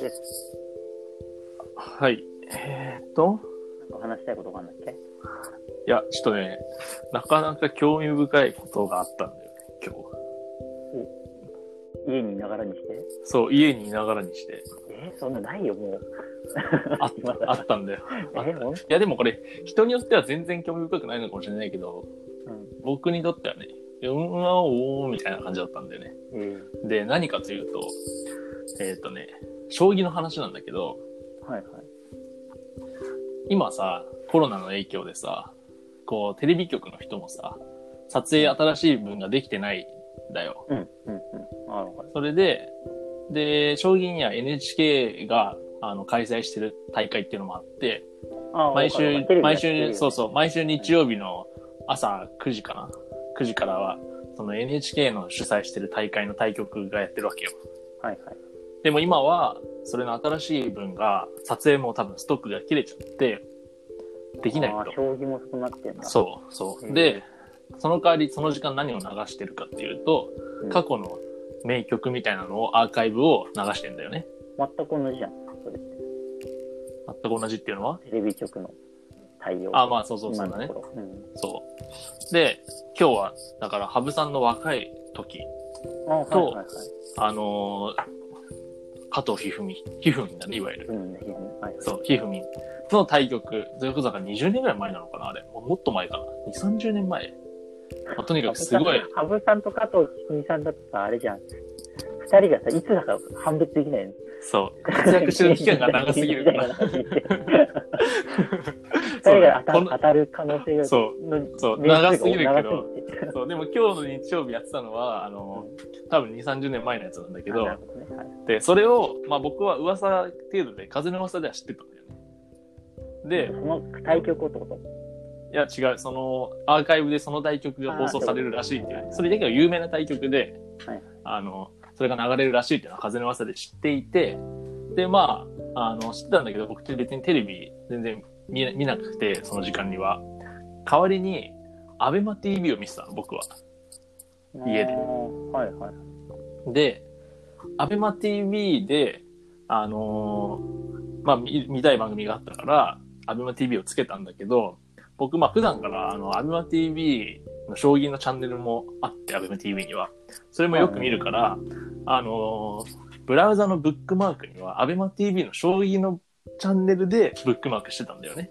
です。はい。えーっと、なんか話したいことがあるんだっけ？いや、ちょっとね、なかなか興味深いことがあったんだよね、今日。家にいながらにして？そう、家にいながらにして、えそんなないよ、もう。あっまだ あったんだよ。えいや、でもこれ、人によっては全然興味深くないのかもしれないけど、うん。僕にとってはね、うん、わおーみたいな感じだったんだよね。えで、何かというと、えーっとね、将棋の話なんだけど、ー、はいはい。今さ、コロナの影響でさ、こう、テレビ局の人もさ、撮影新しい分ができてないんだよ。うん、うん、うん。あ、わかる。それで、で、将棋には NHK が、あの、開催してる大会っていうのもあって、あ毎週、毎週、そうう。そう、毎週日曜日の朝9時かな ?9 時からは、その NHK の主催してる大会の対局がやってるわけよ。はいはい。でも今は、それの新しい分が、撮影も多分ストックが切れちゃって、できないと。あー将棋もそうなってんだ。そう、そうう。んで、その代わり、その時間何を流してるかっていうと、うん過去の名曲みたいなのを、アーカイブを流してんだよね。全く同じじゃん。それって。全く同じっていうのは？テレビ局の対応。あ、まあ、そうそうそうだねうん。そう。で、今日は、だから、羽生さんの若い時、あ、はいとはいはい。あのー加藤一二三、一二三だね、いわゆる。うん、ね、はい。そう、一二三の対局、それこそだから20年ぐらい前なのかな、あれ。ももっと前かな。2、30年前。まあ、とにかくすごい、羽生さんと加藤一二三さんだとさ、あれじゃん。二人がさ、いつだか判別できないの。そう、活躍してる期間が長すぎるから。二人が当た当たる可能性が、そうのそう長すぎるけどそう、でも今日の日曜日やってたのは、あの、多分2、30年前のやつなんだけどね。はい。で、それを、まあ僕は噂程度で、風の噂では知ってたんだよね。で、その対局をってこと？いや違う、その、アーカイブでその対局が放送されるらしいってい。う、それだけが有名な対局で、はい。あの、それが流れるらしいっていうのは風の噂で知っていて、で、まあ、あの、知ってたんだけど、僕って別にテレビ全然見見なくて、その時間には。代わりに、アベマ TV を見てたの、僕は。家ではいはい。で、アベマ TV で、あのーまあ見、見たい番組があったから、アベマ TV をつけたんだけど、僕、まあ、普段から、あの、アベマ TV の将棋のチャンネルもあって、アベマ TV には。それもよく見るから、あのーブラウザのブックマークには、アベマ TV の将棋のチャンネルでブックマークしてたんだよね。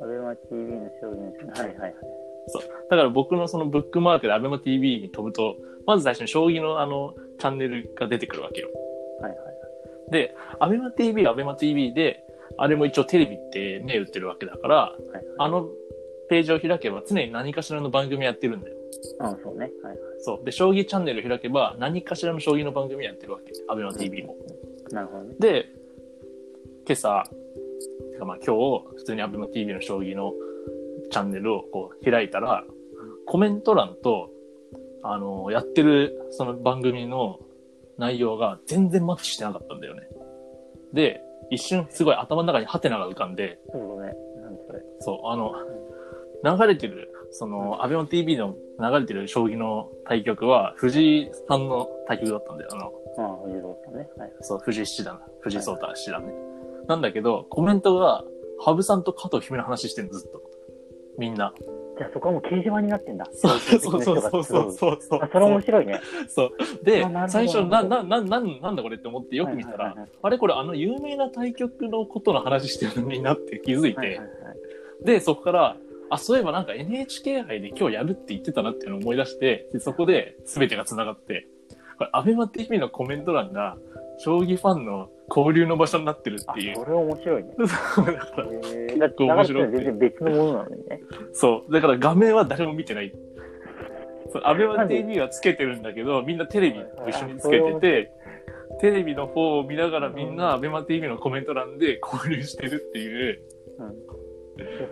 アベマ TV の将棋のはいはいはい。だから僕のそのブックマークで ABEMATV に飛ぶと、まず最初に将棋のあの、チャンネルが出てくるわけよ。はいはい。で、ABEMATV は ABEMATV で、あれも一応テレビって銘打ってるわけだから、はいあのページを開けば常に何かしらの番組やってるんだよ。あそうね。はいはい。そう。で、将棋チャンネルを開けば何かしらの将棋の番組やってるわけ。ABEMATV も。なるほどね。で、今朝、てかまあ今日、普通に ABEMATV の将棋のチャンネルをこう開いたら、コメント欄と、あの、やってるその番組の内容が全然マッチしてなかったんだよね。で、一瞬すごい頭の中にハテナが浮かんで、そうだね。なんそれ。そう、あの、流れてる、その、アベマ TV の流れてる将棋の対局は、藤井さんの対局だったんだよ。あの、ああ、藤蔵さんね。はい。そう、藤井七段、藤井聡太七段ね。なんだけど、コメントが、羽生さんと加藤姫の話してるの、ずっと。みんな。じゃあそこはもう掲示板になってんだ。そうそうそうそうそうそうそう。あ、それ面白いね。そう。で、最初、な、な、な、な、なんだこれって思ってよく見たら、あれこれあの有名な対局のことの話してるのになって気づいて、で、そこから、あ、そういえばなんか NHK 杯で今日やるって言ってたなっていうのを思い出して、でそこで全てが繋がって、これ、アベマ TV のコメント欄が、将棋ファンの交流の場所になってるあ、っていう。それ面白いね。そうだから、へえ。だって流れてるのは全然別のものなのにね。そう。だから画面は誰も見てない。そう、アベマ TV はつけてるんだけど、みんなテレビと一緒につけてて、テレビの方を見ながらみんなアベマ TV のコメント欄で 交流してるっていう、うん。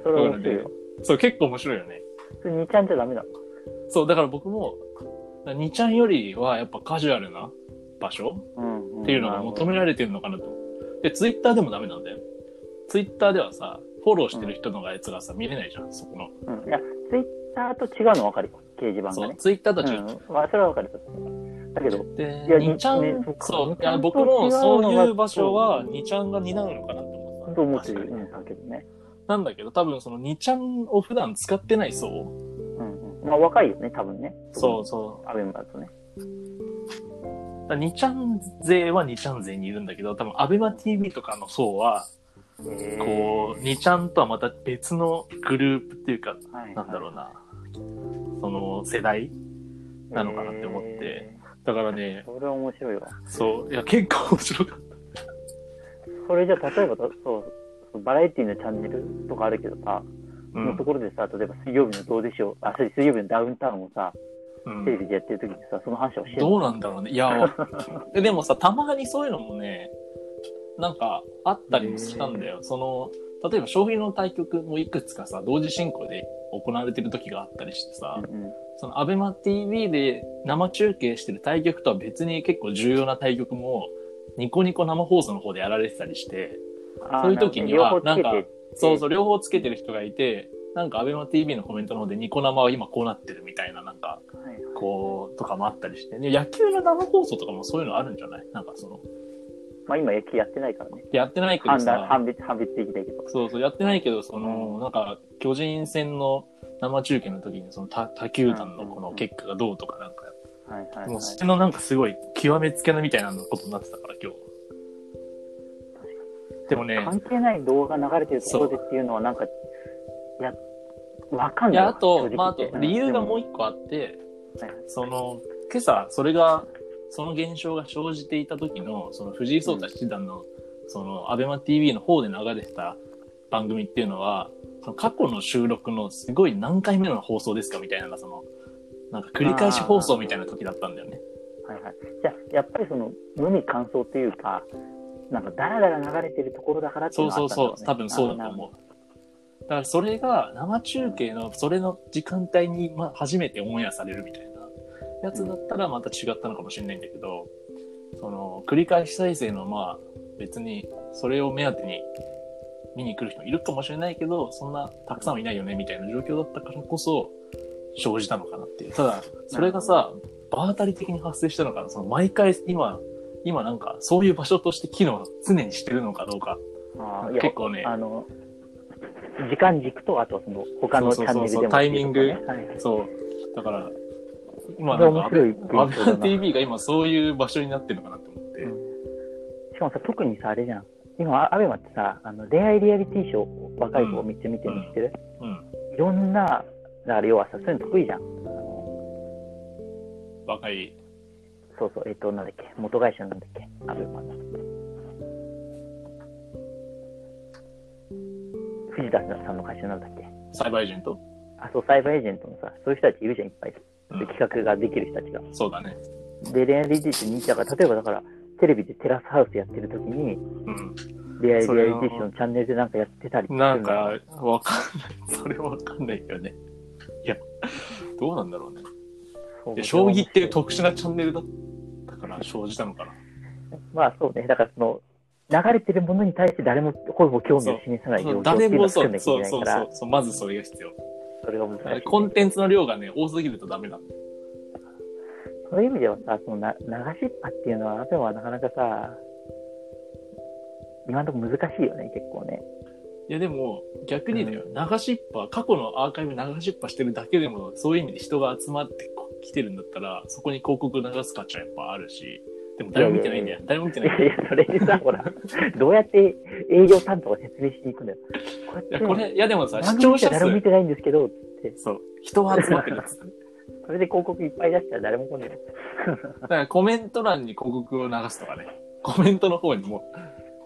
それは面白いよ。そう、結構面白いよね。それ2ちゃんじゃダメなのそう、だから僕も、2ちゃんよりはやっぱカジュアルな場所うん。っていうのが求められてるのかなと。で、ツイッターでもダメなんだよ。ツイッターではさ、フォローしてる人のやつがさ、見れないじゃん、そこの。うん。いや、ツイッターと違うの分かるよ。掲示板がね。そうツイッターとは違う。うん。まあ、それはわかる。だけど、でいや、2ちゃん、ねそう、僕もそういう場所は2ちゃんが担うのかなって思った。と思ってる確かにんだけどね。なんだけど、多分その2ちゃんを普段使ってない層、うんうん。まあ、若いよね、多分ね。そうそう。アベマだとね。だ2ちゃん勢は2ちゃん勢にいるんだけど、多分アベマ TV とかの層は、えこう、2ちゃんとはまた別のグループっていうか、う、はい。なんだろうな、その世代なのかなって思って。えだからねー、それは面白いわ。そう、いや、結構面白かっそれじゃあ、例えばだ、そう、そうバラエティのチャンネルとかあるけどさ、た。うん。そのと。ころでさ、例えば水曜日のどうでしょう、あ、そう水曜日のダウンタウンをさ、うん。テレビでやってる時にさ、その話をして。るどうなんだろうね。いや、わ ででもさ、たまにそういうのもね、なんか、あったりもしたんだよ。その、例えば、将棋の対局もいくつかさ、同時進行で行われてる時があったりしてさ、うんうん。その、アベマ TV で生中継してる対局とは別に結構重要な対局も、ニコニコ生放送の方でやられてたりして、そういう時にはなるほどね両方つけてそうそう、両方つけてる人がいて、なんか、アベマ TV のコメントの方でニコ生は今こうなってるみたいな、なんか、はいこう、とかもあったりして、ね、野球の生放送とかもそういうのあるんじゃない？なんかその、まあ今野球やってないからね。やってないけどさ、判別、判別的だけど。そうそう、やってないけど、その、なんか、巨人戦の生中継の時に、その他、他球団のこの結果がどうとかなんか、はいはい、はい。もうそれのなんかすごい極めつけなみたいなことになってたから、今日。でもね、関係ない動画流れてるところでっていうのはなんか、わかんいや、ないわ。あとまあ、あと、理由がもうう一個あって、んはいその、今朝、それが、その現象が生じていた時の、その藤井聡太七段の、その、アベマ TV の方で流れてた番組っていうのは、その過去の収録のすごい何回目の放送ですかみたいな、その、なんか繰り返し放送みたいな時だったんだよね。はいはい。じゃあ、やっぱりその、無味乾燥っていうか、なんか、だらだら流れてるところだからっていうそうのはあったんだろねそうそう、多分そうだと思う。だからそれが生中継のそれの時間帯に、まあ、初めてオンエアされるみたいなやつだったらまた違ったのかもしれないんだけど、その繰り返し再生のまあ別にそれを目当てに見に来る人もいるかもしれないけど、そんなたくさんはいないよねみたいな状況だったからこそ生じたのかなっていう。ただ、それがさ、場当たり的に発生したのかな、その毎回今、今なんかそういう場所として機能常にしてるのかどうか。結構ねあの、時間軸と、あとその、他のチャンネルでも、そうそうそうタイミングはいはいそう。だから、今なんか、面白いアベマ現象だな TV が今そういう場所になってるのかなって思って。しかもさ、特にさ、あれじゃん。今、アベマってさ、あの恋愛リアリティショーを若い子をめっちゃ見てるの知ってる、うん。いろんな、だから要はさ、そういうの得意じゃん。あの若い。そうそう、えっと、なんだっけ、元会社なんだっけ、アベマの。藤田さんの会社なんだっけ？サイバーエージェント？あ、そう、サイバーエージェントのさ、そういう人たちいるじゃん、いっぱい。うん企画ができる人たちが。そうだね。で、恋愛リアリティって人気だから、例えばだから、テレビでテラスハウスやってる時に、うん。ィショーのチャンネルでなんかやってたりなんか、のわかんない。それはわかんないよね。いや、どうなんだろうね。そう将棋っていう特殊なチャンネルだったから生じたのかな。まあそうね、だからその、流れてるものに対して誰もほぼ興味を示さない状況って誰いうのを作んなきゃいそうけないから。そうそう、そう、まずそれが必要。それが難しい。コンテンツの量がね、多すぎるとダメなんだよ。そう。いう。意味ではさ、そのな流しっぱっていう。のは、でもなかなかさ、今のところ難しいよね、結構ね。いやでも、逆にだよ、流しっぱ、過去のアーカイブ流しっぱしてるだけでも、そう。いう。意味で人が集まってきてるんだったら、そこに広告流す価値はやっぱあるし、でも誰も見てないんだよ。誰も見てないいんだよ。やいや、それにさ、ほら、どうやって営業担当が説明しに行くんだよ。こいや、これ、いやでもさ、視聴者数誰も見、てないんですけど、って、そう、人は集まってるっつって。それで広告いっぱい出したら誰も来ない。だからコメント欄に広告を流すとかね。コメントの方にも、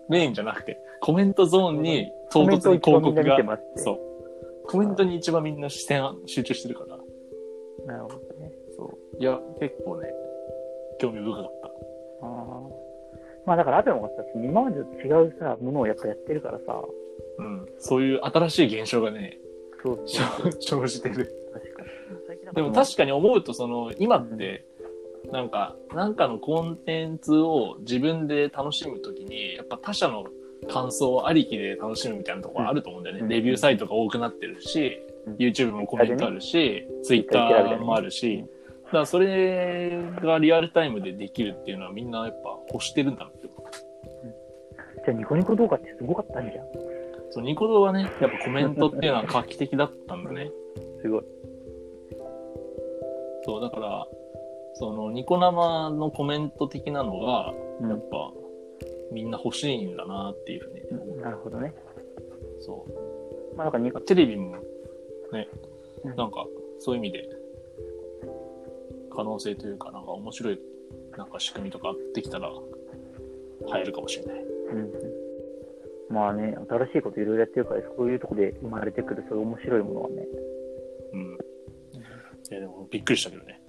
メインじゃなくて、コメントゾーンに唐突に広告がそう。コメントに一番みんな視線集中してるから。なるほどね。そう。いや、結構ね、興味深かった。まあだから、アベマがさ、今までと違うさ、ものをやっぱやってるからさ、うん。そういう新しい現象がね、そうそう 生じてる。確かに。でも確かに思うと、その、今って、なんか、なんかのコンテンツを自分で楽しむときに、やっぱ他者の感想ありきで楽しむみたいなところあると思うんだよね。うんレビューサイトが多くなってるし、うん YouTube もコメントあるし、Twitter もあるし、だからそれがリアルタイムでできるっていうのはみんなやっぱ欲してるんだなって思う。じゃあニコニコ動画ってすごかったんじゃん。そう、ニコ動はね、やっぱコメントっていうのは画期的だったんだね。すごい。そう、だから、そのニコ生のコメント的なのが、うんやっぱみんな欲しいんだなっていうふうに思う。なるほどね。そう。まあ、なんかニコ、テレビもねうん、なんかそういう意味で可能性というか、なんか面白いなんか仕組みとかできたら入るかもしれない。うんうん。まあね、新しいこといろいろやってるから、そういうとこで生まれてくる、そういう面白いものはね。うん。いやでもびっくりしたけどね。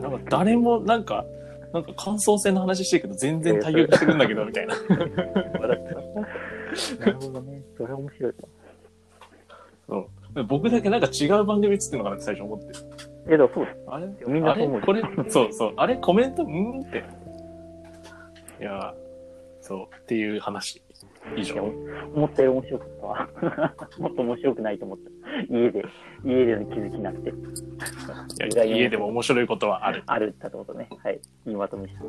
なんか誰もなんか、なんか感想戦の話してるけど全然対応してるんだけどみたいな。なるほどね。それは面白いう僕だけなんか違う番組映ってるのかなって最初思って。え、だそうあれ？みんなそう思うこれ、そうそう。あれコメント、うーんって。いや、そう。っていう話。以上。思ったより面白かったわ。もっと面白くないと思った。家で、家での気づきになって、家でも面白いことはある。ある。ってことね。はい。いいまとめした。